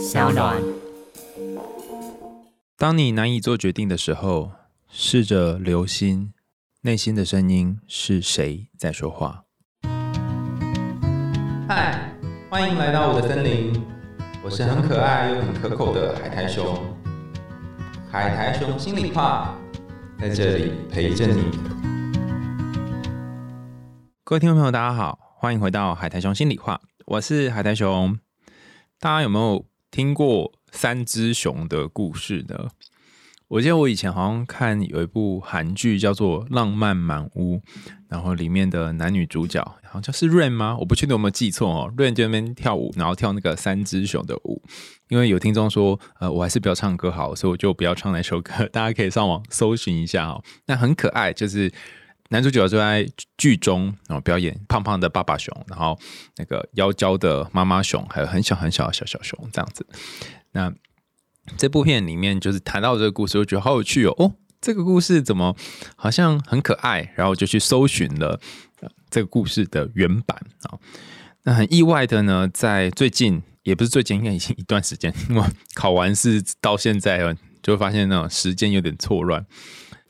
小暖。当你难以做决定的时候，试着留心内心的声音是谁在说话。嗨，欢迎来到我的森林，我是很可爱又很可口的海苔熊。海苔熊心里话，在这里陪着你。各位听众朋友，大家好，欢迎回到海苔熊心里话，我是海苔熊。大家有没有听过三只熊的故事呢？我记得我以前好像看有一部韩剧叫做《浪漫满屋》，然后里面的男女主角好像是 Rain 吗？我不确定有没有记错哦。Rain 在那边跳舞，然后跳那个三只熊的舞。因为有听众说，呃，我还是不要唱歌好，所以我就不要唱那首歌。大家可以上网搜寻一下哦。那很可爱，就是男主角就在剧中然后表演胖胖的爸爸熊，然后那个妖娇的妈妈熊，还有很小很小的小小熊这样子。那这部片里面就是谈到这个故事，我觉得好有趣哦。哦，这个故事怎么好像很可爱？然后就去搜寻了这个故事的原版啊。那很意外的呢，在最近也不是最近，应该已经一段时间，因为考完试到现在，就会发现那种时间有点错乱。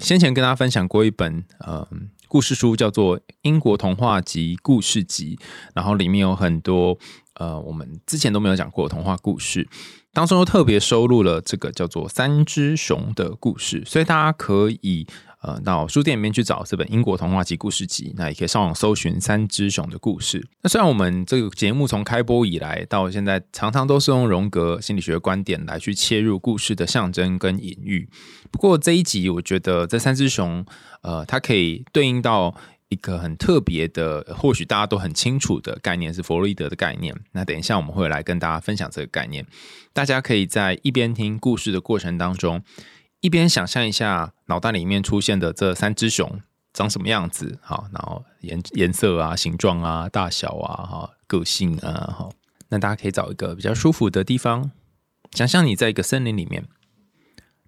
先前跟大家分享过一本呃故事书，叫做《英国童话集故事集》，然后里面有很多呃我们之前都没有讲过的童话故事。当中又特别收录了这个叫做《三只熊》的故事，所以大家可以呃到书店里面去找这本英国童话集故事集，那也可以上网搜寻《三只熊》的故事。那虽然我们这个节目从开播以来到现在，常常都是用荣格心理学观点来去切入故事的象征跟隐喻，不过这一集我觉得这三只熊，呃，它可以对应到。一个很特别的，或许大家都很清楚的概念是弗洛伊德的概念。那等一下我们会来跟大家分享这个概念。大家可以在一边听故事的过程当中，一边想象一下脑袋里面出现的这三只熊长什么样子，好，然后颜颜色啊、形状啊、大小啊、哈、个性啊，哈。那大家可以找一个比较舒服的地方，想象你在一个森林里面，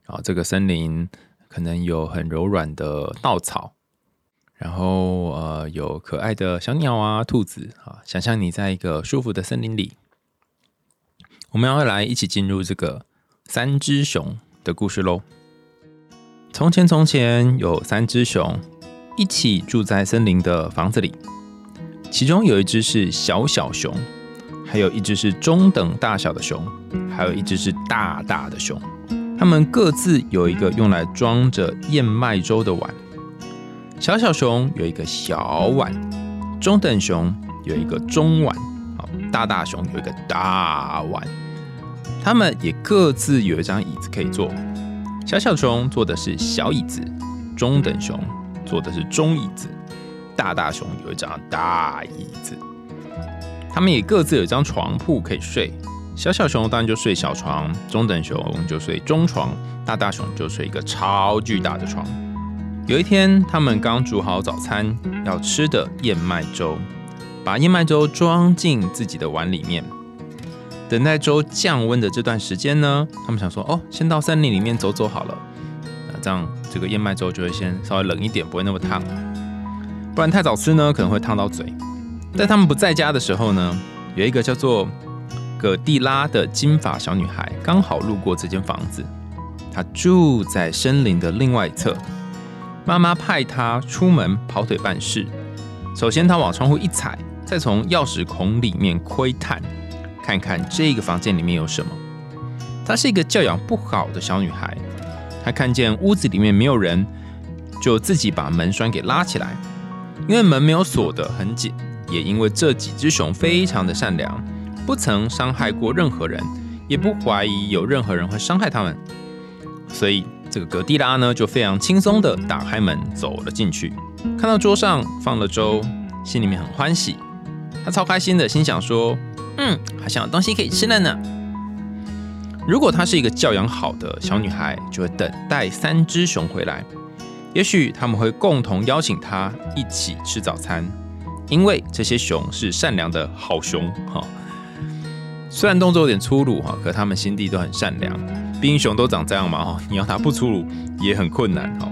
然后这个森林可能有很柔软的稻草。然后呃，有可爱的小鸟啊，兔子啊，想象你在一个舒服的森林里，我们要来一起进入这个三只熊的故事喽。从前从前有三只熊，一起住在森林的房子里，其中有一只是小小熊，还有一只是中等大小的熊，还有一只是大大的熊。它们各自有一个用来装着燕麦粥的碗。小小熊有一个小碗，中等熊有一个中碗，好，大大熊有一个大碗。他们也各自有一张椅子可以坐。小小熊坐的是小椅子，中等熊坐的是中椅子，大大熊有一张大椅子。他们也各自有一张床铺可以睡。小小熊当然就睡小床，中等熊就睡中床，大大熊就睡一个超巨大的床。有一天，他们刚煮好早餐要吃的燕麦粥，把燕麦粥装进自己的碗里面。等待粥降温的这段时间呢，他们想说：“哦，先到森林里面走走好了。”那这样这个燕麦粥就会先稍微冷一点，不会那么烫。不然太早吃呢，可能会烫到嘴。在他们不在家的时候呢，有一个叫做葛蒂拉的金发小女孩刚好路过这间房子。她住在森林的另外一侧。妈妈派她出门跑腿办事。首先，她往窗户一踩，再从钥匙孔里面窥探，看看这个房间里面有什么。她是一个教养不好的小女孩。她看见屋子里面没有人，就自己把门栓给拉起来。因为门没有锁得很紧，也因为这几只熊非常的善良，不曾伤害过任何人，也不怀疑有任何人会伤害他们，所以。这个格蒂拉呢，就非常轻松的打开门走了进去，看到桌上放了粥，心里面很欢喜，他超开心的，心想说：“嗯，好像有东西可以吃了呢。”如果她是一个教养好的小女孩，就会等待三只熊回来，也许他们会共同邀请她一起吃早餐，因为这些熊是善良的好熊哈。虽然动作有点粗鲁哈，可他们心地都很善良。冰熊都长这样嘛哈，你要它不粗鲁也很困难哈。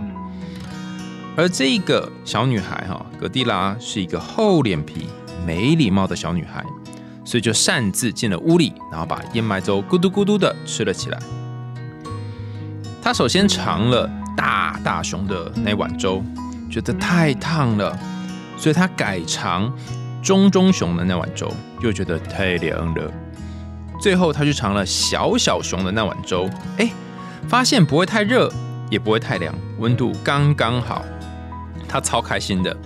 而这个小女孩哈，格蒂拉是一个厚脸皮、没礼貌的小女孩，所以就擅自进了屋里，然后把燕麦粥咕嘟咕嘟的吃了起来。他首先尝了大大熊的那碗粥，觉得太烫了，所以他改尝中中熊的那碗粥，又觉得太凉了。最后他去尝了小小熊的那碗粥，哎，发现不会太热，也不会太凉，温度刚刚好。他超开心的，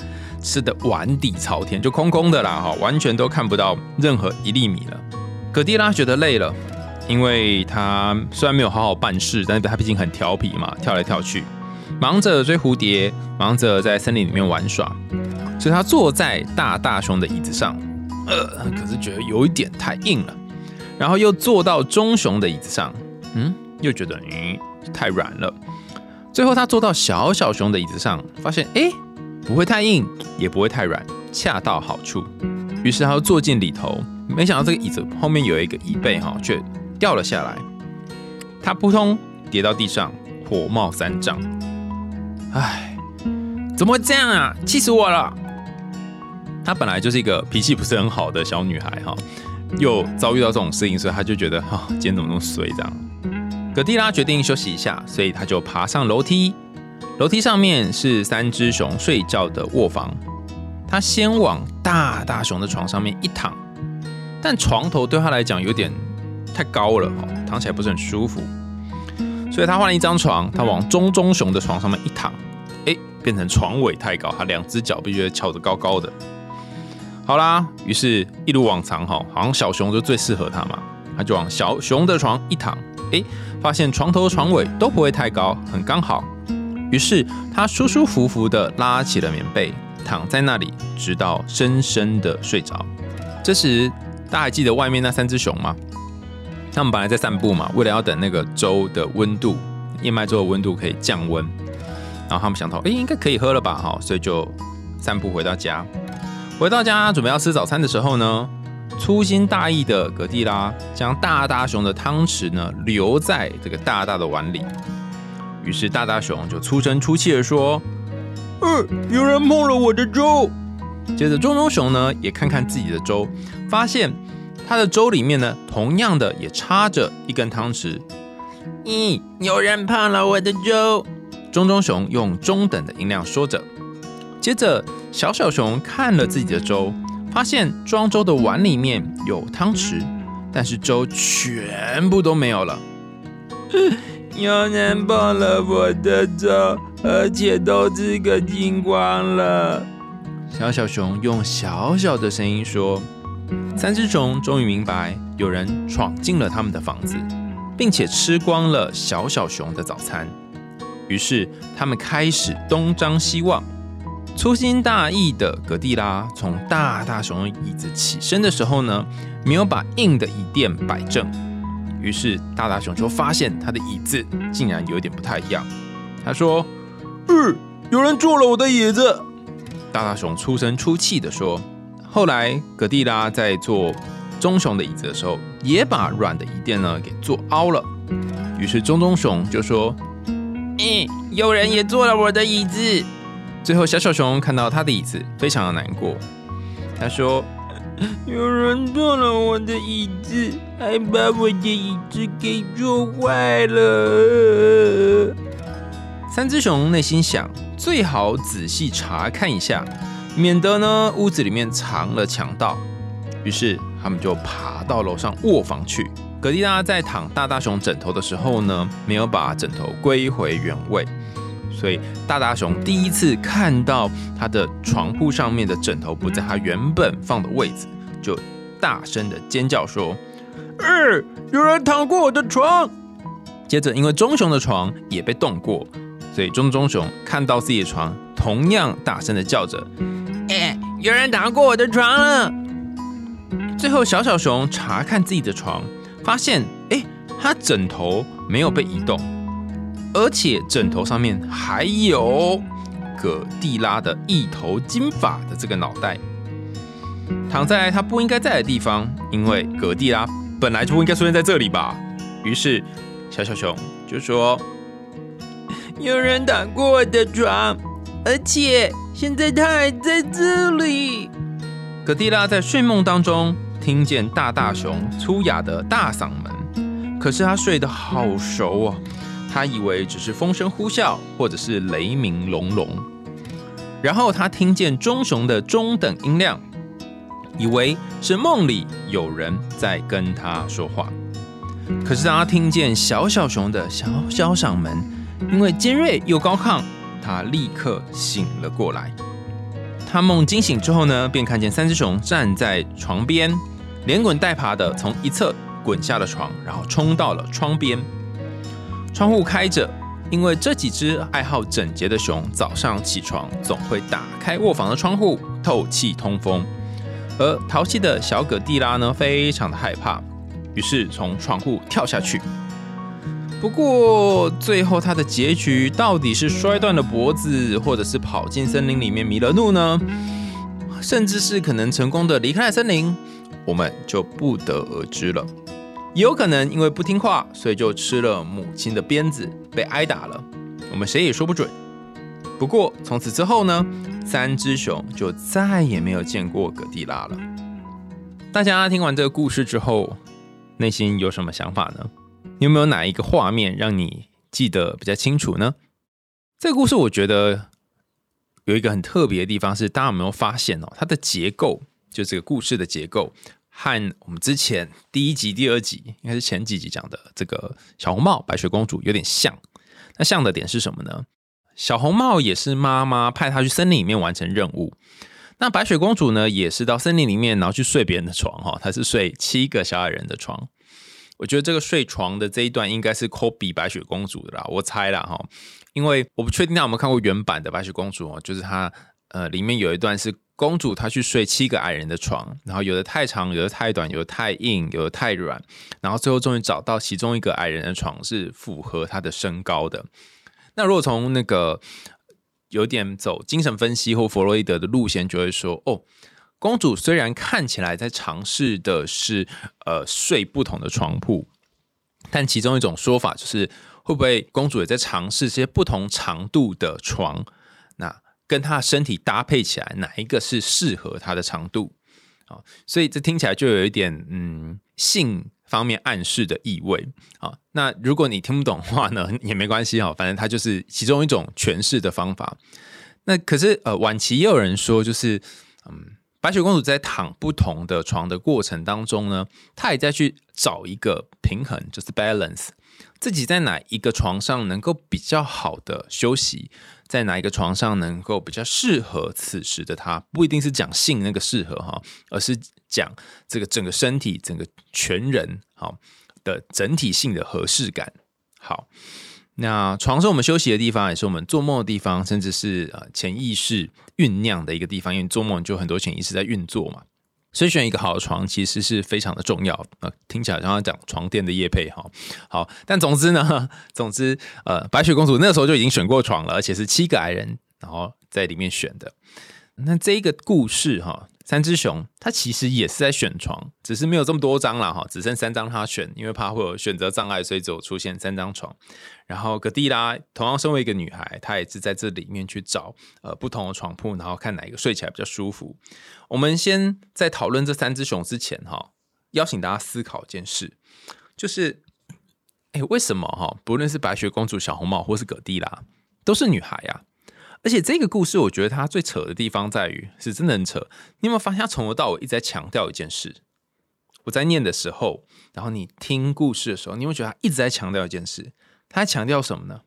吃的碗底朝天，就空空的啦，哈，完全都看不到任何一粒米了。葛蒂拉觉得累了。因为他虽然没有好好办事，但是他毕竟很调皮嘛，跳来跳去，忙着追蝴蝶，忙着在森林里面玩耍，所以他坐在大大熊的椅子上，呃，可是觉得有一点太硬了，然后又坐到中熊的椅子上，嗯，又觉得嗯太软了，最后他坐到小小熊的椅子上，发现哎不会太硬，也不会太软，恰到好处，于是他就坐进里头，没想到这个椅子后面有一个椅背哈，却。掉了下来，他扑通跌到地上，火冒三丈。唉，怎么会这样啊？气死我了！她本来就是一个脾气不是很好的小女孩哈，又遭遇到这种事情，所以她就觉得哈，今天怎么那么衰这样？葛蒂拉决定休息一下，所以她就爬上楼梯。楼梯上面是三只熊睡觉的卧房，它先往大大熊的床上面一躺，但床头对她来讲有点。太高了哈，躺起来不是很舒服，所以他换了一张床，他往中中熊的床上面一躺，哎，变成床尾太高，他两只脚必须翘得高高的。好啦，于是一如往常哈，好像小熊就最适合他嘛，他就往小熊的床一躺，哎，发现床头床尾都不会太高，很刚好。于是他舒舒服服的拉起了棉被，躺在那里，直到深深的睡着。这时，大家还记得外面那三只熊吗？他们本来在散步嘛，为了要等那个粥的温度，燕麦粥的温度可以降温，然后他们想到，哎，应该可以喝了吧，哈，所以就散步回到家。回到家准备要吃早餐的时候呢，粗心大意的葛蒂拉将大大熊的汤匙呢留在这个大大的碗里，于是大大熊就粗声粗气的说：“呃，有人碰了我的粥。”接着中中熊呢也看看自己的粥，发现。他的粥里面呢，同样的也插着一根汤匙。咦，有人碰了我的粥！中中熊用中等的音量说着。接着，小小熊看了自己的粥，发现装粥的碗里面有汤匙，但是粥全部都没有了。有人碰了我的粥，而且都吃个精光了。小小熊用小小的声音说。三只熊终于明白，有人闯进了他们的房子，并且吃光了小小熊的早餐。于是，他们开始东张西望。粗心大意的葛蒂拉从大大熊椅子起身的时候呢，没有把硬的椅垫摆正。于是，大大熊就发现他的椅子竟然有点不太一样。他说：“嗯，有人坐了我的椅子。”大大熊出声出气的说。后来，葛蒂拉在坐棕熊的椅子的时候，也把软的椅垫呢给坐凹了。于是棕棕熊就说：“嗯，有人也坐了我的椅子。”最后，小小熊看到他的椅子，非常的难过。他说：“ 有人坐了我的椅子，还把我的椅子给坐坏了。”三只熊内心想：最好仔细查看一下。免得呢屋子里面藏了强盗，于是他们就爬到楼上卧房去。格蒂拉在躺大大熊枕头的时候呢，没有把枕头归回原位，所以大大熊第一次看到他的床铺上面的枕头不在他原本放的位置，就大声的尖叫说：“呃，有人躺过我的床！”接着，因为棕熊的床也被动过，所以棕棕熊看到自己的床，同样大声的叫着。哎，有人打过我的床了。最后，小小熊查看自己的床，发现，哎，它枕头没有被移动，而且枕头上面还有葛蒂拉的一头金发的这个脑袋，躺在他不应该在的地方，因为葛蒂拉本来就不应该出现在这里吧。于是，小小熊就说：“有人打过我的床，而且……”现在他还在这里。葛蒂拉在睡梦当中听见大大熊粗哑的大嗓门，可是他睡得好熟哦，他以为只是风声呼啸，或者是雷鸣隆隆。然后他听见棕熊的中等音量，以为是梦里有人在跟他说话。可是当他听见小小熊的小小嗓门，因为尖锐又高亢，他立刻醒了过来。他梦惊醒之后呢，便看见三只熊站在床边，连滚带爬的从一侧滚下了床，然后冲到了窗边。窗户开着，因为这几只爱好整洁的熊早上起床总会打开卧房的窗户透气通风。而淘气的小葛蒂拉呢，非常的害怕，于是从窗户跳下去。不过，最后他的结局到底是摔断了脖子，或者是跑进森林里面迷了路呢？甚至是可能成功的离开了森林，我们就不得而知了。也有可能因为不听话，所以就吃了母亲的鞭子，被挨打了。我们谁也说不准。不过从此之后呢，三只熊就再也没有见过葛蒂拉了。大家听完这个故事之后，内心有什么想法呢？有没有哪一个画面让你记得比较清楚呢？这个故事我觉得有一个很特别的地方是，大家有没有发现哦？它的结构，就这个故事的结构，和我们之前第一集、第二集，应该是前几集讲的这个小红帽、白雪公主有点像。那像的点是什么呢？小红帽也是妈妈派她去森林里面完成任务，那白雪公主呢，也是到森林里面然后去睡别人的床哈，她是睡七个小矮人的床。我觉得这个睡床的这一段应该是科比白雪公主的啦，我猜啦哈，因为我不确定大家有没有看过原版的白雪公主哦，就是她呃里面有一段是公主她去睡七个矮人的床，然后有的太长，有的太短，有的太硬，有的太软，然后最后终于找到其中一个矮人的床是符合她的身高的。那如果从那个有点走精神分析或弗洛伊德的路线，就会说哦。公主虽然看起来在尝试的是呃睡不同的床铺，但其中一种说法就是会不会公主也在尝试这些不同长度的床，跟她的身体搭配起来，哪一个是适合她的长度啊？所以这听起来就有一点嗯性方面暗示的意味啊。那如果你听不懂的话呢，也没关系哈，反正它就是其中一种诠释的方法。那可是呃晚期也有人说，就是嗯。白雪公主在躺不同的床的过程当中呢，她也在去找一个平衡，就是 balance，自己在哪一个床上能够比较好的休息，在哪一个床上能够比较适合此时的他，不一定是讲性那个适合哈，而是讲这个整个身体、整个全人好的整体性的合适感。好。那床是我们休息的地方，也是我们做梦的地方，甚至是呃潜意识酝酿的一个地方。因为做梦就很多潜意识在运作嘛，所以选一个好的床其实是非常的重要。呃，听起来像讲床垫的叶配哈。好，但总之呢，总之呃，白雪公主那时候就已经选过床了，而且是七个矮人，然后在里面选的。那这一个故事哈。三只熊，它其实也是在选床，只是没有这么多张了哈，只剩三张它选，因为怕会有选择障碍，所以只有出现三张床。然后格蒂拉同样身为一个女孩，她也是在这里面去找呃不同的床铺，然后看哪一个睡起来比较舒服。我们先在讨论这三只熊之前哈，邀请大家思考一件事，就是哎为什么哈，不论是白雪公主、小红帽或是葛蒂拉，都是女孩呀？而且这个故事，我觉得它最扯的地方在于，是真的很扯。你有没有发现，他从头到尾一直在强调一件事？我在念的时候，然后你听故事的时候，你会觉得他一直在强调一件事。他在强调什么呢？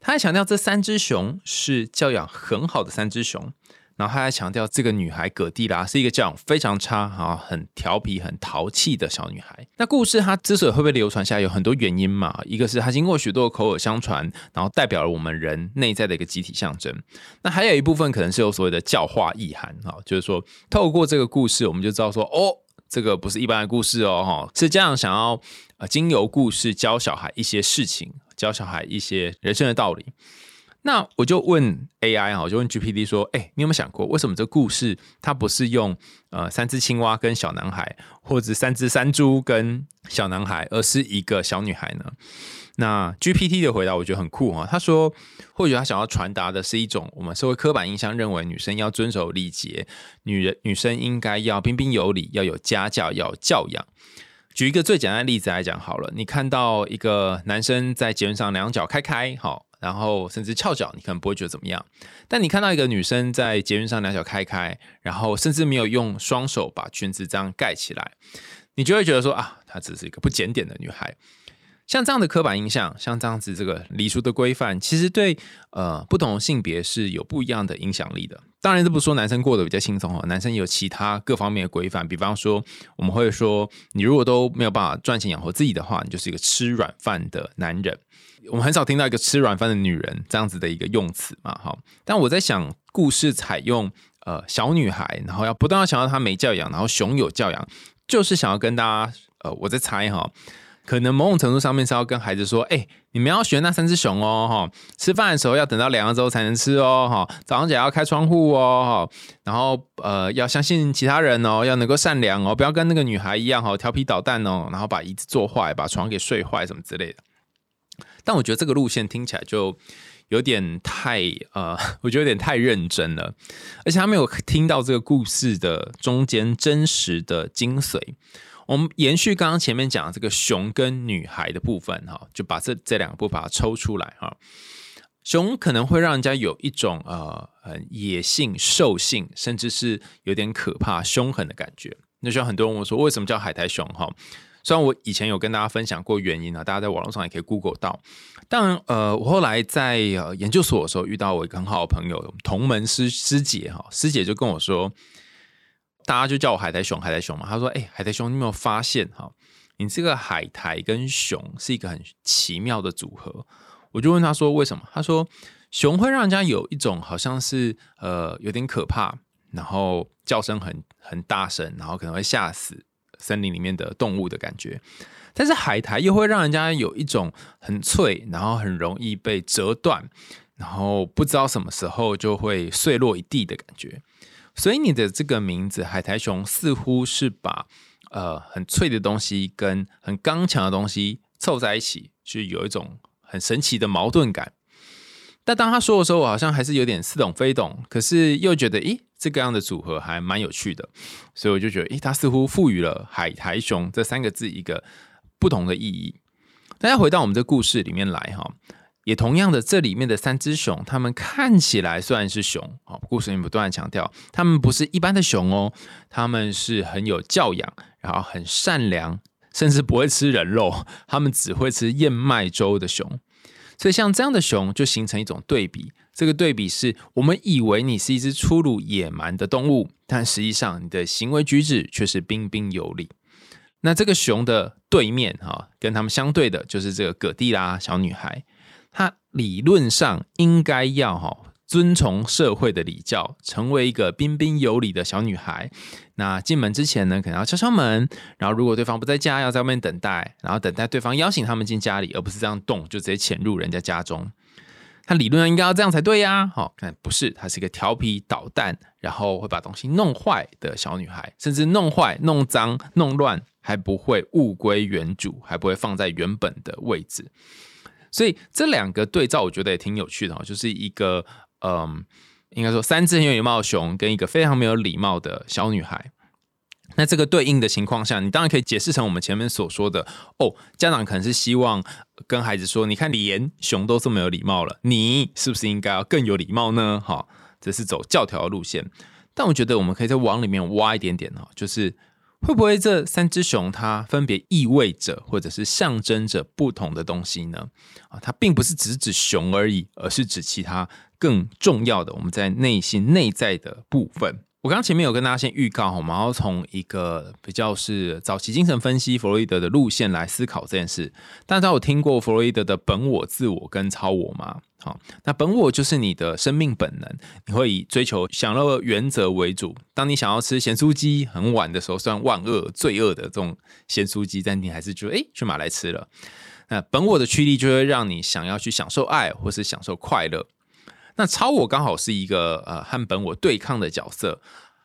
他在强调这三只熊是教养很好的三只熊。然后他还强调，这个女孩葛蒂拉是一个教养非常差、哈很调皮、很淘气的小女孩。那故事它之所以会被流传下来，有很多原因嘛。一个是它经过许多口耳相传，然后代表了我们人内在的一个集体象征。那还有一部分可能是有所谓的教化意涵，哈，就是说透过这个故事，我们就知道说，哦，这个不是一般的故事哦，哈，是这样想要呃经由故事教小孩一些事情，教小孩一些人生的道理。那我就问 AI 哈，我就问 GPT 说：“哎，你有没有想过，为什么这故事它不是用呃三只青蛙跟小男孩，或者三只山猪跟小男孩，而是一个小女孩呢？”那 GPT 的回答我觉得很酷哈，他说：“或许他想要传达的是一种我们社会刻板印象，认为女生要遵守礼节，女人女生应该要彬彬有礼，要有家教，要有教养。”举一个最简单的例子来讲好了，你看到一个男生在节目上两脚开开，好，然后甚至翘脚，你可能不会觉得怎么样。但你看到一个女生在节目上两脚开开，然后甚至没有用双手把裙子这样盖起来，你就会觉得说啊，她只是一个不检点的女孩。像这样的刻板印象，像这样子这个礼俗的规范，其实对呃不同性别是有不一样的影响力的。当然，这不说男生过得比较轻松哦，男生有其他各方面的规范。比方说，我们会说，你如果都没有办法赚钱养活自己的话，你就是一个吃软饭的男人。我们很少听到一个吃软饭的女人这样子的一个用词嘛，哈。但我在想，故事采用呃小女孩，然后要不断要强调她没教养，然后熊有教养，就是想要跟大家呃，我在猜哈。可能某种程度上面是要跟孩子说，哎，你们要学那三只熊哦，哈，吃饭的时候要等到凉了之后才能吃哦，哈，早上起来要开窗户哦，哈，然后呃要相信其他人哦，要能够善良哦，不要跟那个女孩一样哈，调皮捣蛋哦，然后把椅子坐坏，把床给睡坏什么之类的。但我觉得这个路线听起来就有点太呃，我觉得有点太认真了，而且他没有听到这个故事的中间真实的精髓。我们延续刚刚前面讲的这个熊跟女孩的部分哈，就把这这两个部分把它抽出来哈。熊可能会让人家有一种呃很野性、兽性，甚至是有点可怕、凶狠的感觉。那就很多人问我说，为什么叫海苔熊哈？虽然我以前有跟大家分享过原因啊，大家在网络上也可以 Google 到。但，呃，我后来在呃研究所的时候遇到我一个很好的朋友，同门师师姐哈，师姐就跟我说。大家就叫我海苔熊，海苔熊嘛。他说：“哎，海苔熊，你有没有发现哈？你这个海苔跟熊是一个很奇妙的组合。”我就问他说：“为什么？”他说：“熊会让人家有一种好像是呃有点可怕，然后叫声很很大声，然后可能会吓死森林里面的动物的感觉。但是海苔又会让人家有一种很脆，然后很容易被折断，然后不知道什么时候就会碎落一地的感觉。”所以你的这个名字海苔熊似乎是把呃很脆的东西跟很刚强的东西凑在一起，是有一种很神奇的矛盾感。但当他说的时候，我好像还是有点似懂非懂，可是又觉得，咦，这个样的组合还蛮有趣的。所以我就觉得，咦，他似乎赋予了海苔熊这三个字一个不同的意义。大家回到我们这故事里面来哈。也同样的，这里面的三只熊，它们看起来虽然是熊，哦，故事里面不断的强调，它们不是一般的熊哦，它们是很有教养，然后很善良，甚至不会吃人肉，它们只会吃燕麦粥的熊。所以像这样的熊，就形成一种对比。这个对比是我们以为你是一只粗鲁野蛮的动物，但实际上你的行为举止却是彬彬有礼。那这个熊的对面，哈，跟他们相对的就是这个葛蒂拉小女孩。她理论上应该要哈遵从社会的礼教，成为一个彬彬有礼的小女孩。那进门之前呢，可能要敲敲门，然后如果对方不在家，要在外面等待，然后等待对方邀请他们进家里，而不是这样动就直接潜入人家家中。他理论上应该要这样才对呀。好，看不是，她是一个调皮捣蛋，然后会把东西弄坏的小女孩，甚至弄坏、弄脏、弄乱，还不会物归原主，还不会放在原本的位置。所以这两个对照，我觉得也挺有趣的哈，就是一个嗯，应该说三只很有礼貌的熊跟一个非常没有礼貌的小女孩。那这个对应的情况下，你当然可以解释成我们前面所说的哦，家长可能是希望跟孩子说，你看连熊都这么有礼貌了，你是不是应该要更有礼貌呢？哈，这是走教条的路线。但我觉得我们可以再往里面挖一点点哈，就是。会不会这三只熊它分别意味着或者是象征着不同的东西呢？啊，它并不是只指熊而已，而是指其他更重要的我们在内心内在的部分。我刚刚前面有跟大家先预告，我们要从一个比较是早期精神分析弗洛伊德的路线来思考这件事。大家有听过弗洛伊德的本我、自我跟超我吗？好，那本我就是你的生命本能，你会以追求享乐原则为主。当你想要吃咸酥鸡很晚的时候，虽然万恶罪恶的这种咸酥鸡，但你还是觉得哎，去买来吃了。那本我的驱力就会让你想要去享受爱，或是享受快乐。那超我刚好是一个呃和本我对抗的角色，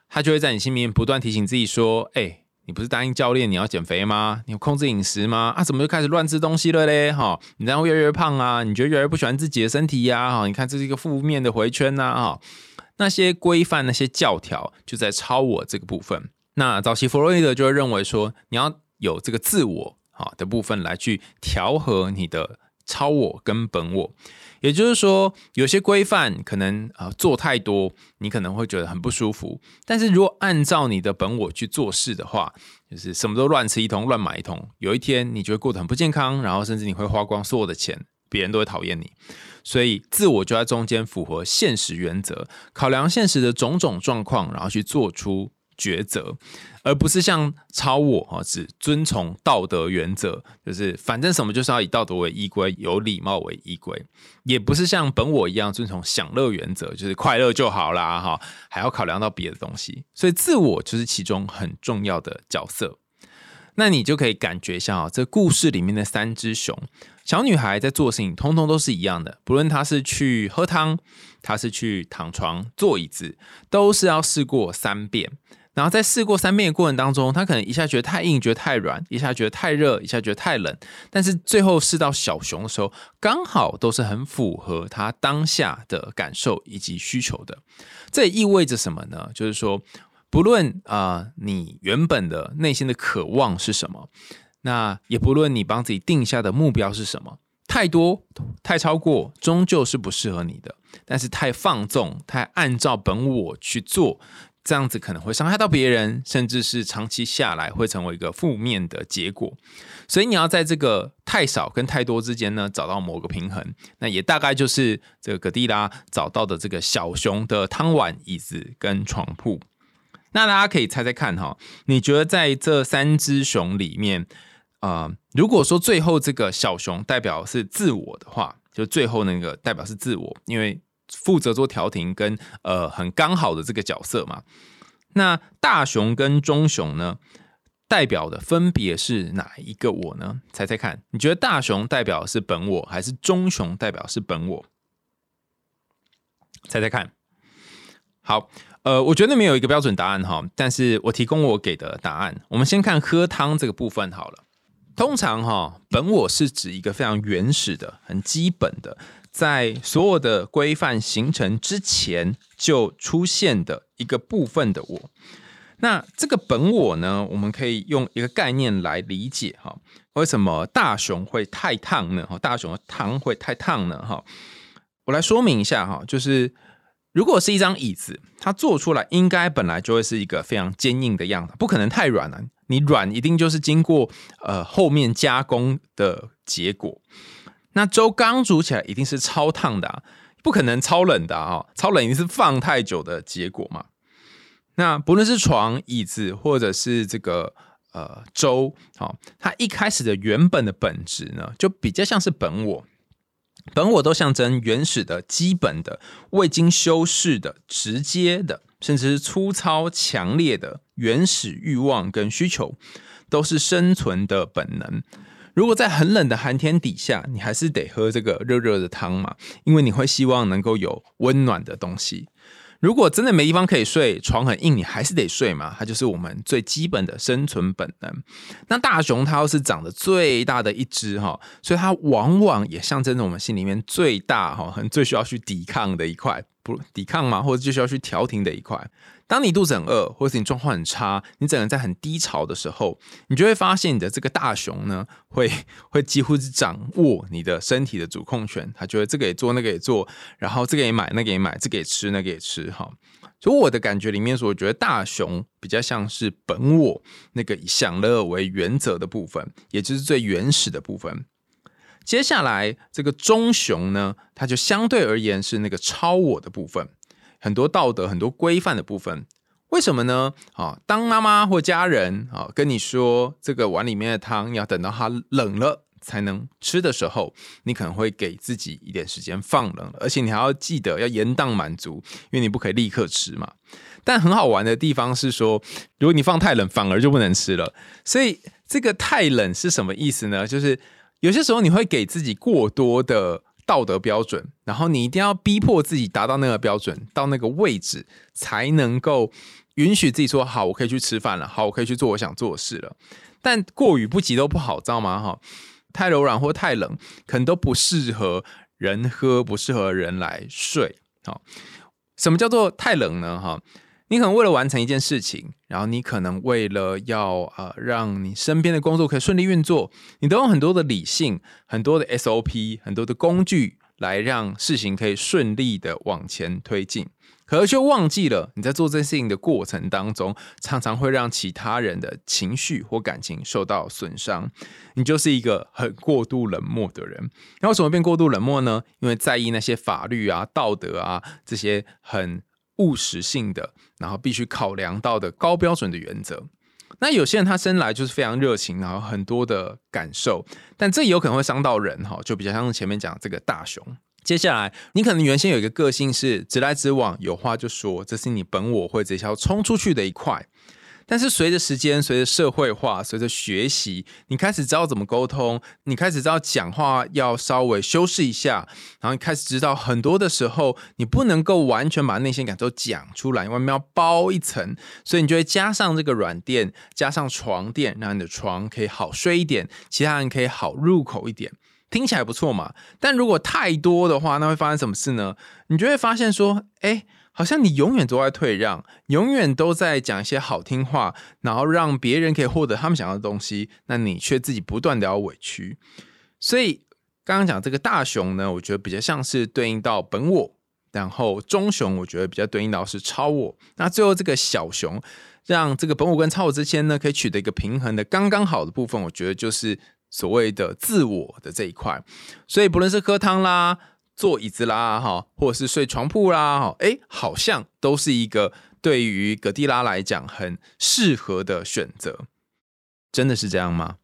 他就会在你心里面不断提醒自己说：“哎，你不是答应教练你要减肥吗？你有控制饮食吗？啊，怎么就开始乱吃东西了嘞？哈，你这样会越来越胖啊！你觉得越来越不喜欢自己的身体呀？哈，你看这是一个负面的回圈呐！哈，那些规范、那些教条就在超我这个部分。那早期弗洛伊德就会认为说，你要有这个自我哈的部分来去调和你的超我跟本我。”也就是说，有些规范可能啊做太多，你可能会觉得很不舒服。但是如果按照你的本我去做事的话，就是什么都乱吃一通、乱买一通，有一天你就会过得很不健康，然后甚至你会花光所有的钱，别人都会讨厌你。所以自我就在中间符合现实原则，考量现实的种种状况，然后去做出。抉择，而不是像超我哈，只遵从道德原则，就是反正什么就是要以道德为依归，有礼貌为依归，也不是像本我一样遵从享乐原则，就是快乐就好啦哈，还要考量到别的东西，所以自我就是其中很重要的角色。那你就可以感觉一下啊，这故事里面的三只熊，小女孩在做事情，通通都是一样的，不论她是去喝汤，她是去躺床坐椅子，都是要试过三遍。然后在试过三遍的过程当中，他可能一下觉得太硬，觉得太软；一下觉得太热，一下觉得太冷。但是最后试到小熊的时候，刚好都是很符合他当下的感受以及需求的。这也意味着什么呢？就是说，不论啊你原本的内心的渴望是什么，那也不论你帮自己定下的目标是什么，太多太超过，终究是不适合你的。但是太放纵，太按照本我去做。这样子可能会伤害到别人，甚至是长期下来会成为一个负面的结果。所以你要在这个太少跟太多之间呢，找到某个平衡。那也大概就是这个葛蒂拉找到的这个小熊的汤碗、椅子跟床铺。那大家可以猜猜看哈，你觉得在这三只熊里面，啊，如果说最后这个小熊代表是自我的话，就最后那个代表是自我，因为。负责做调停跟呃很刚好的这个角色嘛，那大熊跟中熊呢，代表的分别是哪一个我呢？猜猜看，你觉得大熊代表是本我，还是中熊代表是本我？猜猜看。好，呃，我觉得没有一个标准答案哈，但是我提供我给的答案。我们先看喝汤这个部分好了。通常哈，本我是指一个非常原始的、很基本的。在所有的规范形成之前就出现的一个部分的我，那这个本我呢，我们可以用一个概念来理解哈，为什么大熊会太烫呢？哈，大熊的汤会太烫呢？哈，我来说明一下哈，就是如果是一张椅子，它做出来应该本来就会是一个非常坚硬的样子，不可能太软了。你软一定就是经过呃后面加工的结果。那粥刚煮起来一定是超烫的，不可能超冷的啊！超冷一定是放太久的结果嘛。那不论是床、椅子，或者是这个呃粥，好，它一开始的原本的本质呢，就比较像是本我。本我都象征原始的、基本的、未经修饰的、直接的，甚至是粗糙、强烈的原始欲望跟需求，都是生存的本能。如果在很冷的寒天底下，你还是得喝这个热热的汤嘛，因为你会希望能够有温暖的东西。如果真的没地方可以睡，床很硬，你还是得睡嘛，它就是我们最基本的生存本能。那大熊它又是长得最大的一只哈，所以它往往也象征着我们心里面最大哈，很最需要去抵抗的一块，不抵抗嘛，或者就需要去调停的一块。当你肚子很饿，或者是你状况很差，你整个人在很低潮的时候，你就会发现你的这个大熊呢，会会几乎是掌握你的身体的主控权。他觉得这个也做，那个也做，然后这个也买，那个也买，这个也吃，那个也吃。哈，所以我的感觉里面说，我觉得大熊比较像是本我那个以享乐为原则的部分，也就是最原始的部分。接下来这个中熊呢，它就相对而言是那个超我的部分。很多道德、很多规范的部分，为什么呢？啊，当妈妈或家人啊跟你说这个碗里面的汤要等到它冷了才能吃的时候，你可能会给自己一点时间放冷，而且你还要记得要延宕满足，因为你不可以立刻吃嘛。但很好玩的地方是说，如果你放太冷，反而就不能吃了。所以这个太冷是什么意思呢？就是有些时候你会给自己过多的。道德标准，然后你一定要逼迫自己达到那个标准，到那个位置，才能够允许自己说好，我可以去吃饭了，好，我可以去做我想做的事了。但过于不及都不好，知道吗？哈，太柔软或太冷，可能都不适合人喝，不适合人来睡。好，什么叫做太冷呢？哈，你可能为了完成一件事情，然后你可能为了要呃让你身边的工作可以顺利运作，你都用很多的理性、很多的 SOP、很多的工具来让事情可以顺利的往前推进。可是却忘记了，你在做这件事情的过程当中，常常会让其他人的情绪或感情受到损伤。你就是一个很过度冷漠的人。那为什么变过度冷漠呢？因为在意那些法律啊、道德啊这些很务实性的，然后必须考量到的高标准的原则。那有些人他生来就是非常热情，然后很多的感受，但这有可能会伤到人哈，就比较像前面讲这个大熊。接下来，你可能原先有一个个性是直来直往，有话就说，这是你本我会直接要冲出去的一块。但是随着时间，随着社会化，随着学习，你开始知道怎么沟通，你开始知道讲话要稍微修饰一下，然后你开始知道很多的时候，你不能够完全把内心感受讲出来，外面要包一层，所以你就会加上这个软垫，加上床垫，让你的床可以好睡一点，其他人可以好入口一点。听起来不错嘛，但如果太多的话，那会发生什么事呢？你就会发现说，哎，好像你永远都在退让，永远都在讲一些好听话，然后让别人可以获得他们想要的东西，那你却自己不断的要委屈。所以刚刚讲这个大熊呢，我觉得比较像是对应到本我，然后中熊我觉得比较对应到是超我，那最后这个小熊，让这个本我跟超我之间呢，可以取得一个平衡的刚刚好的部分，我觉得就是。所谓的自我的这一块，所以不论是喝汤啦、坐椅子啦，哈，或者是睡床铺啦，哈，哎，好像都是一个对于葛蒂拉来讲很适合的选择。真的是这样吗？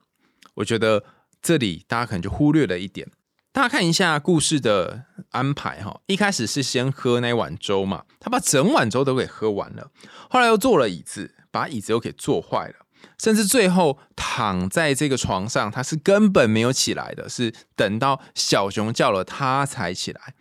我觉得这里大家可能就忽略了一点。大家看一下故事的安排，哈，一开始是先喝那碗粥嘛，他把整碗粥都给喝完了，后来又坐了椅子，把椅子又给坐坏了。甚至最后躺在这个床上，他是根本没有起来的，是等到小熊叫了他才起来。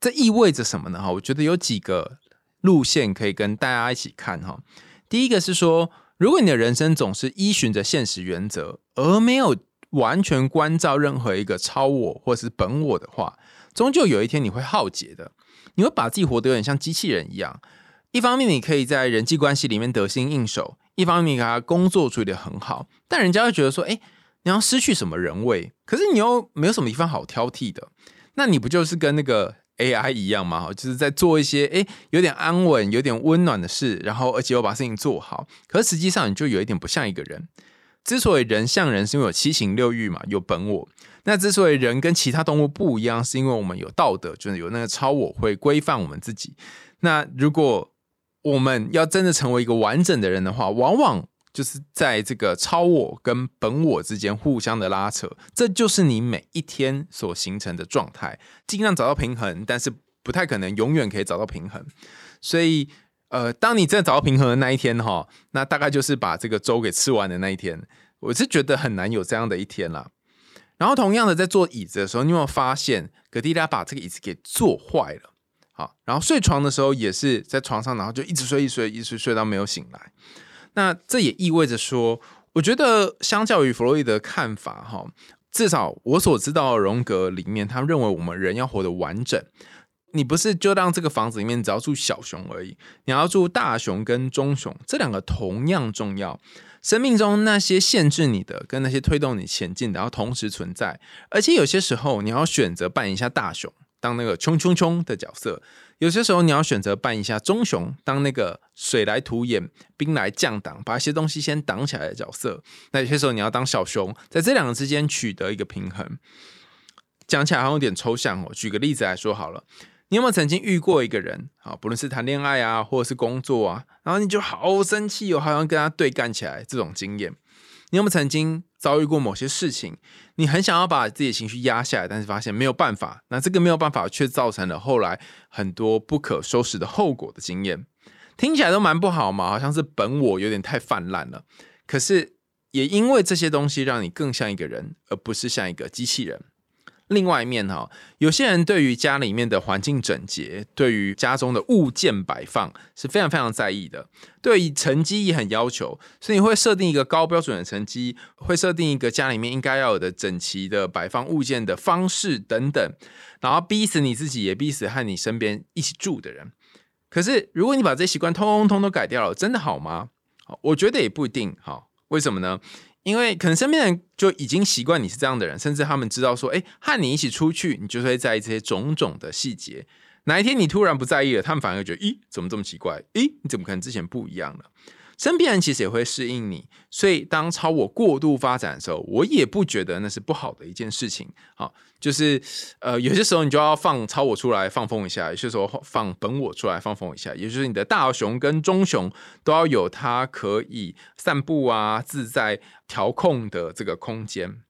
这意味着什么呢？哈，我觉得有几个路线可以跟大家一起看哈。第一个是说，如果你的人生总是依循着现实原则，而没有完全关照任何一个超我或是本我的话，终究有一天你会耗竭的。你会把自己活得有点像机器人一样。一方面，你可以在人际关系里面得心应手。一方面，他工作处理的很好，但人家会觉得说：“哎，你要失去什么人味？可是你又没有什么地方好挑剔的，那你不就是跟那个 AI 一样吗？就是在做一些哎有点安稳、有点温暖的事，然后而且又把事情做好。可实际上，你就有一点不像一个人。之所以人像人，是因为有七情六欲嘛，有本我。那之所以人跟其他动物不一样，是因为我们有道德，就是有那个超我会规范我们自己。那如果我们要真的成为一个完整的人的话，往往就是在这个超我跟本我之间互相的拉扯，这就是你每一天所形成的状态。尽量找到平衡，但是不太可能永远可以找到平衡。所以，呃，当你真的找到平衡的那一天，哈，那大概就是把这个粥给吃完的那一天。我是觉得很难有这样的一天啦。然后，同样的，在坐椅子的时候，你有没有发现格蒂拉把这个椅子给坐坏了？好，然后睡床的时候也是在床上，然后就一直睡，一直睡，一直睡到没有醒来。那这也意味着说，我觉得相较于弗洛伊德看法，哈，至少我所知道的荣格里面，他认为我们人要活得完整，你不是就让这个房子里面只要住小熊而已，你要住大熊跟中熊，这两个同样重要。生命中那些限制你的，跟那些推动你前进的，要同时存在。而且有些时候，你要选择扮演一下大熊。当那个冲冲冲的角色，有些时候你要选择扮一下棕熊，当那个水来土掩、兵来将挡，把一些东西先挡起来的角色。那有些时候你要当小熊，在这两个之间取得一个平衡。讲起来好像有点抽象哦。举个例子来说好了，你有没有曾经遇过一个人啊？不论是谈恋爱啊，或者是工作啊，然后你就好生气哦，好像跟他对干起来这种经验。你有没有曾经遭遇过某些事情？你很想要把自己的情绪压下来，但是发现没有办法。那这个没有办法，却造成了后来很多不可收拾的后果的经验，听起来都蛮不好嘛，好像是本我有点太泛滥了。可是也因为这些东西，让你更像一个人，而不是像一个机器人。另外一面哈，有些人对于家里面的环境整洁，对于家中的物件摆放是非常非常在意的，对于成绩也很要求，所以你会设定一个高标准的成绩，会设定一个家里面应该要有的整齐的摆放物件的方式等等，然后逼死你自己，也逼死和你身边一起住的人。可是如果你把这些习惯通通都改掉了，真的好吗？我觉得也不一定。好，为什么呢？因为可能身边人就已经习惯你是这样的人，甚至他们知道说，哎，和你一起出去，你就会在意这些种种的细节。哪一天你突然不在意了，他们反而觉得，咦，怎么这么奇怪？咦，你怎么可能之前不一样了？身边人其实也会适应你，所以当超我过度发展的时候，我也不觉得那是不好的一件事情。好，就是呃，有些时候你就要放超我出来放风一下，有些时候放本我出来放风一下，也就是你的大熊跟中熊都要有它可以散步啊、自在调控的这个空间。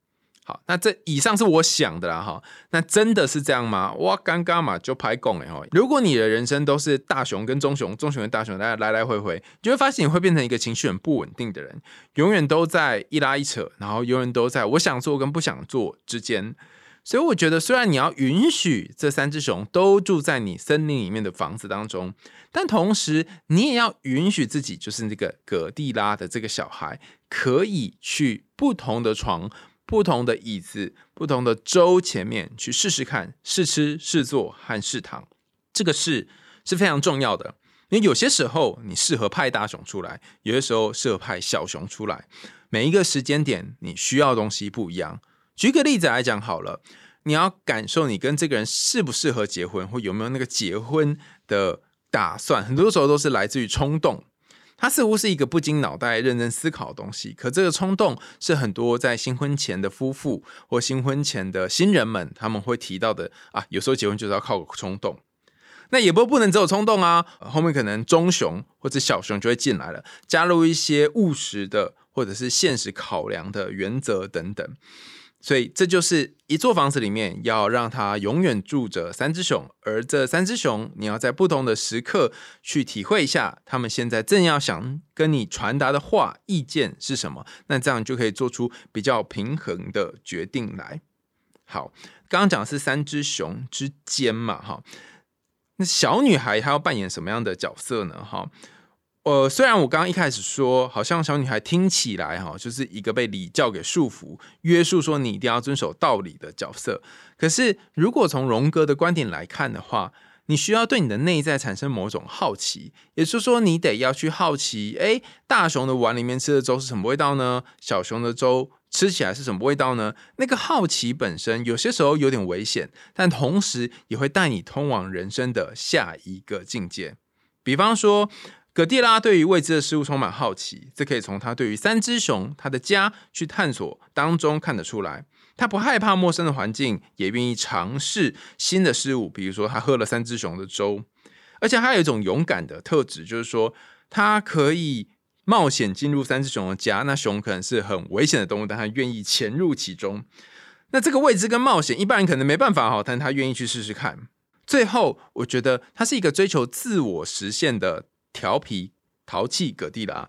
好，那这以上是我想的啦，哈，那真的是这样吗？哇，尴尬嘛，就拍拱了哈。如果你的人生都是大熊跟中熊，中熊跟大熊大家来来回回，你就会发现你会变成一个情绪很不稳定的人，永远都在一拉一扯，然后永远都在我想做跟不想做之间。所以我觉得，虽然你要允许这三只熊都住在你森林里面的房子当中，但同时你也要允许自己，就是那个葛蒂拉的这个小孩，可以去不同的床。不同的椅子，不同的粥前面去试试看，试吃、试做和试躺，这个试是非常重要的。因为有些时候你适合派大熊出来，有些时候适合派小熊出来。每一个时间点你需要的东西不一样。举个例子来讲好了，你要感受你跟这个人适不适合结婚，或有没有那个结婚的打算，很多时候都是来自于冲动。它似乎是一个不经脑袋认真思考的东西，可这个冲动是很多在新婚前的夫妇或新婚前的新人们他们会提到的啊。有时候结婚就是要靠冲动，那也不不能只有冲动啊，后面可能中熊或者小熊就会进来了，加入一些务实的或者是现实考量的原则等等。所以这就是一座房子里面要让它永远住着三只熊，而这三只熊你要在不同的时刻去体会一下，他们现在正要想跟你传达的话、意见是什么，那这样就可以做出比较平衡的决定来。好，刚刚讲的是三只熊之间嘛，哈，那小女孩她要扮演什么样的角色呢？哈。呃，虽然我刚刚一开始说，好像小女孩听起来哈，就是一个被礼教给束缚、约束，说你一定要遵守道理的角色。可是，如果从荣格的观点来看的话，你需要对你的内在产生某种好奇，也就是说，你得要去好奇，哎，大熊的碗里面吃的粥是什么味道呢？小熊的粥吃起来是什么味道呢？那个好奇本身有些时候有点危险，但同时也会带你通往人生的下一个境界。比方说。葛蒂拉对于未知的事物充满好奇，这可以从他对于三只熊他的家去探索当中看得出来。他不害怕陌生的环境，也愿意尝试新的事物。比如说，他喝了三只熊的粥，而且他有一种勇敢的特质，就是说他可以冒险进入三只熊的家。那熊可能是很危险的动物，但他愿意潜入其中。那这个未知跟冒险，一般人可能没办法哈，但他愿意去试试看。最后，我觉得他是一个追求自我实现的。调皮淘气葛蒂拉，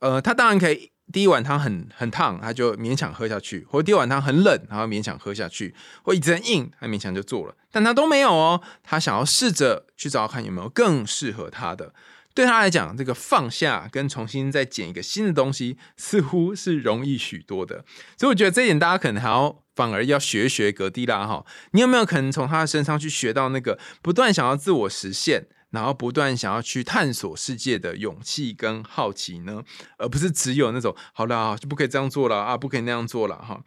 呃，他当然可以第一碗汤很很烫，他就勉强喝下去；或第二碗汤很冷，然后勉强喝下去；或椅子很硬，他勉强就做了。但他都没有哦，他想要试着去找看有没有更适合他的。对他来讲，这个放下跟重新再捡一个新的东西，似乎是容易许多的。所以我觉得这一点大家可能还要反而要学学格蒂拉哈。你有没有可能从他的身上去学到那个不断想要自我实现？然后不断想要去探索世界的勇气跟好奇呢，而不是只有那种好了就不可以这样做了啊，不可以那样做了哈。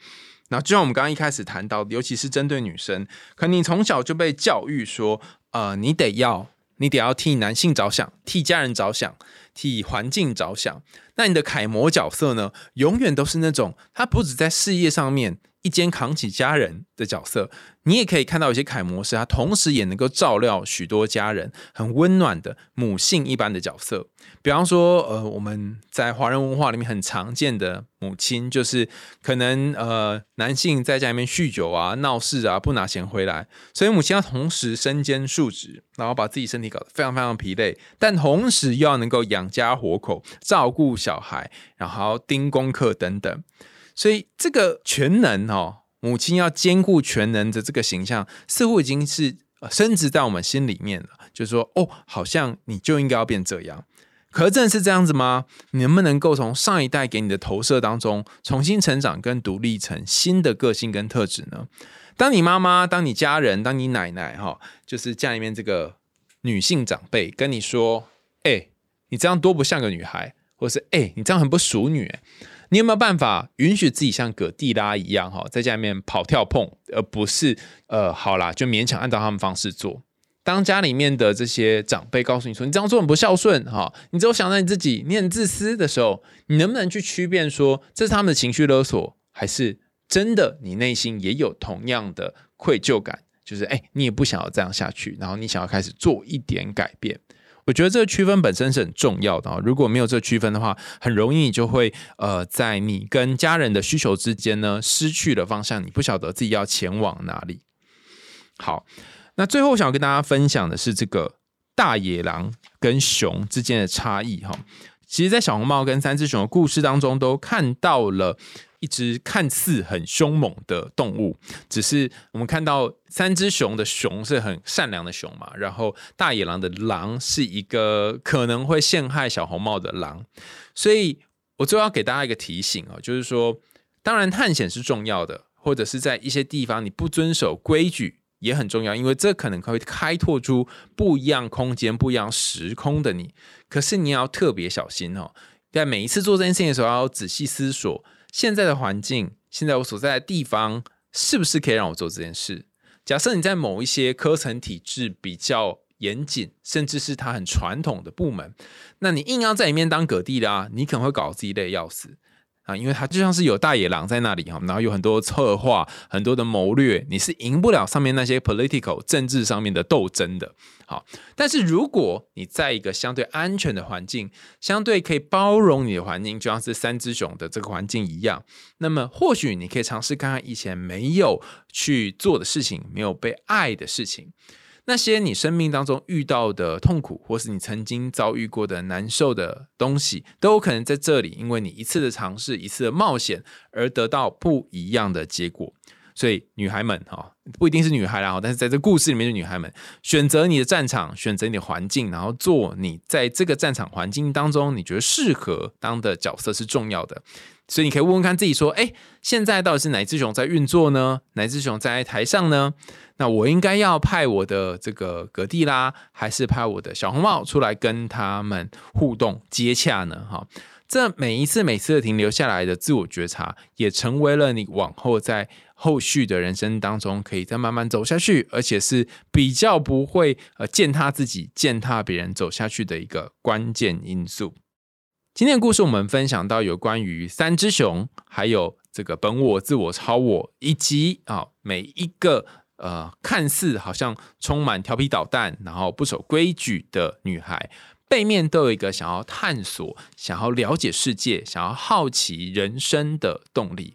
那就像我们刚刚一开始谈到，尤其是针对女生，可能你从小就被教育说，呃，你得要，你得要替男性着想，替家人着想，替环境着想。那你的楷模角色呢，永远都是那种他不止在事业上面。一肩扛起家人的角色，你也可以看到有些楷模是他同时也能够照料许多家人，很温暖的母性一般的角色。比方说，呃，我们在华人文化里面很常见的母亲，就是可能呃男性在家里面酗酒啊、闹事啊、不拿钱回来，所以母亲要同时身兼数职，然后把自己身体搞得非常非常疲累，但同时又要能够养家活口、照顾小孩，然后盯功课等等。所以这个全能哦，母亲要兼顾全能的这个形象，似乎已经是升值在我们心里面了。就是说，哦，好像你就应该要变这样。可是真的是这样子吗？你能不能够从上一代给你的投射当中重新成长跟独立成新的个性跟特质呢？当你妈妈、当你家人、当你奶奶哈，就是家里面这个女性长辈跟你说：“哎，你这样多不像个女孩，或是哎，你这样很不淑女。”你有没有办法允许自己像葛蒂拉一样哈，在家里面跑跳碰，而不是呃，好啦，就勉强按照他们方式做？当家里面的这些长辈告诉你说你这样做很不孝顺哈，你只有想到你自己，你很自私的时候，你能不能去区辨说这是他们的情绪勒索，还是真的你内心也有同样的愧疚感？就是哎，你也不想要这样下去，然后你想要开始做一点改变。我觉得这个区分本身是很重要的啊，如果没有这个区分的话，很容易就会呃在你跟家人的需求之间呢失去了方向，你不晓得自己要前往哪里。好。那最后，想要跟大家分享的是这个大野狼跟熊之间的差异哈。其实，在小红帽跟三只熊的故事当中，都看到了一只看似很凶猛的动物，只是我们看到三只熊的熊是很善良的熊嘛，然后大野狼的狼是一个可能会陷害小红帽的狼。所以我最后要给大家一个提醒啊，就是说，当然探险是重要的，或者是在一些地方你不遵守规矩。也很重要，因为这可能会开拓出不一样空间、不一样时空的你。可是你要特别小心哦，在每一次做这件事情的时候，要仔细思索现在的环境，现在我所在的地方是不是可以让我做这件事。假设你在某一些科层体制比较严谨，甚至是它很传统的部门，那你硬要在里面当葛地啦，你可能会搞自己累要死。因为它就像是有大野狼在那里哈，然后有很多策划、很多的谋略，你是赢不了上面那些 political 政治上面的斗争的。好，但是如果你在一个相对安全的环境，相对可以包容你的环境，就像是三只熊的这个环境一样，那么或许你可以尝试看看以前没有去做的事情，没有被爱的事情。那些你生命当中遇到的痛苦，或是你曾经遭遇过的难受的东西，都有可能在这里，因为你一次的尝试、一次的冒险，而得到不一样的结果。所以，女孩们哈，不一定是女孩啦，但是在这故事里面的女孩们，选择你的战场，选择你的环境，然后做你在这个战场环境当中你觉得适合当的角色是重要的。所以，你可以问问看自己说：，哎，现在到底是哪只熊在运作呢？哪只熊在台上呢？那我应该要派我的这个格蒂拉，还是派我的小红帽出来跟他们互动接洽呢？哈，这每一次每次的停留下来的自我觉察，也成为了你往后在后续的人生当中，可以再慢慢走下去，而且是比较不会呃践踏自己、践踏别人走下去的一个关键因素。今天的故事我们分享到有关于三只熊，还有这个本我、自我、超我，以及啊每一个。呃，看似好像充满调皮捣蛋，然后不守规矩的女孩，背面都有一个想要探索、想要了解世界、想要好奇人生的动力。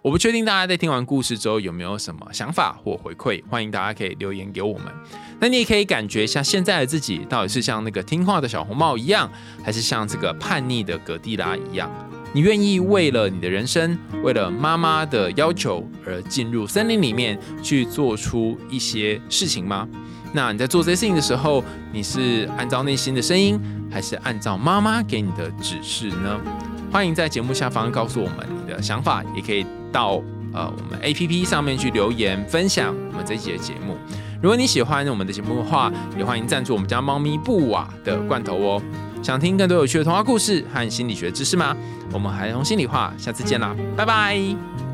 我不确定大家在听完故事之后有没有什么想法或回馈，欢迎大家可以留言给我们。那你也可以感觉一下现在的自己，到底是像那个听话的小红帽一样，还是像这个叛逆的葛蒂拉一样？你愿意为了你的人生，为了妈妈的要求而进入森林里面去做出一些事情吗？那你在做这些事情的时候，你是按照内心的声音，还是按照妈妈给你的指示呢？欢迎在节目下方告诉我们你的想法，也可以到呃我们 A P P 上面去留言分享我们这一集的节目。如果你喜欢我们的节目的话，也欢迎赞助我们家猫咪布瓦的罐头哦。想听更多有趣的童话故事和心理学知识吗？我们还从心里话，下次见啦，拜拜。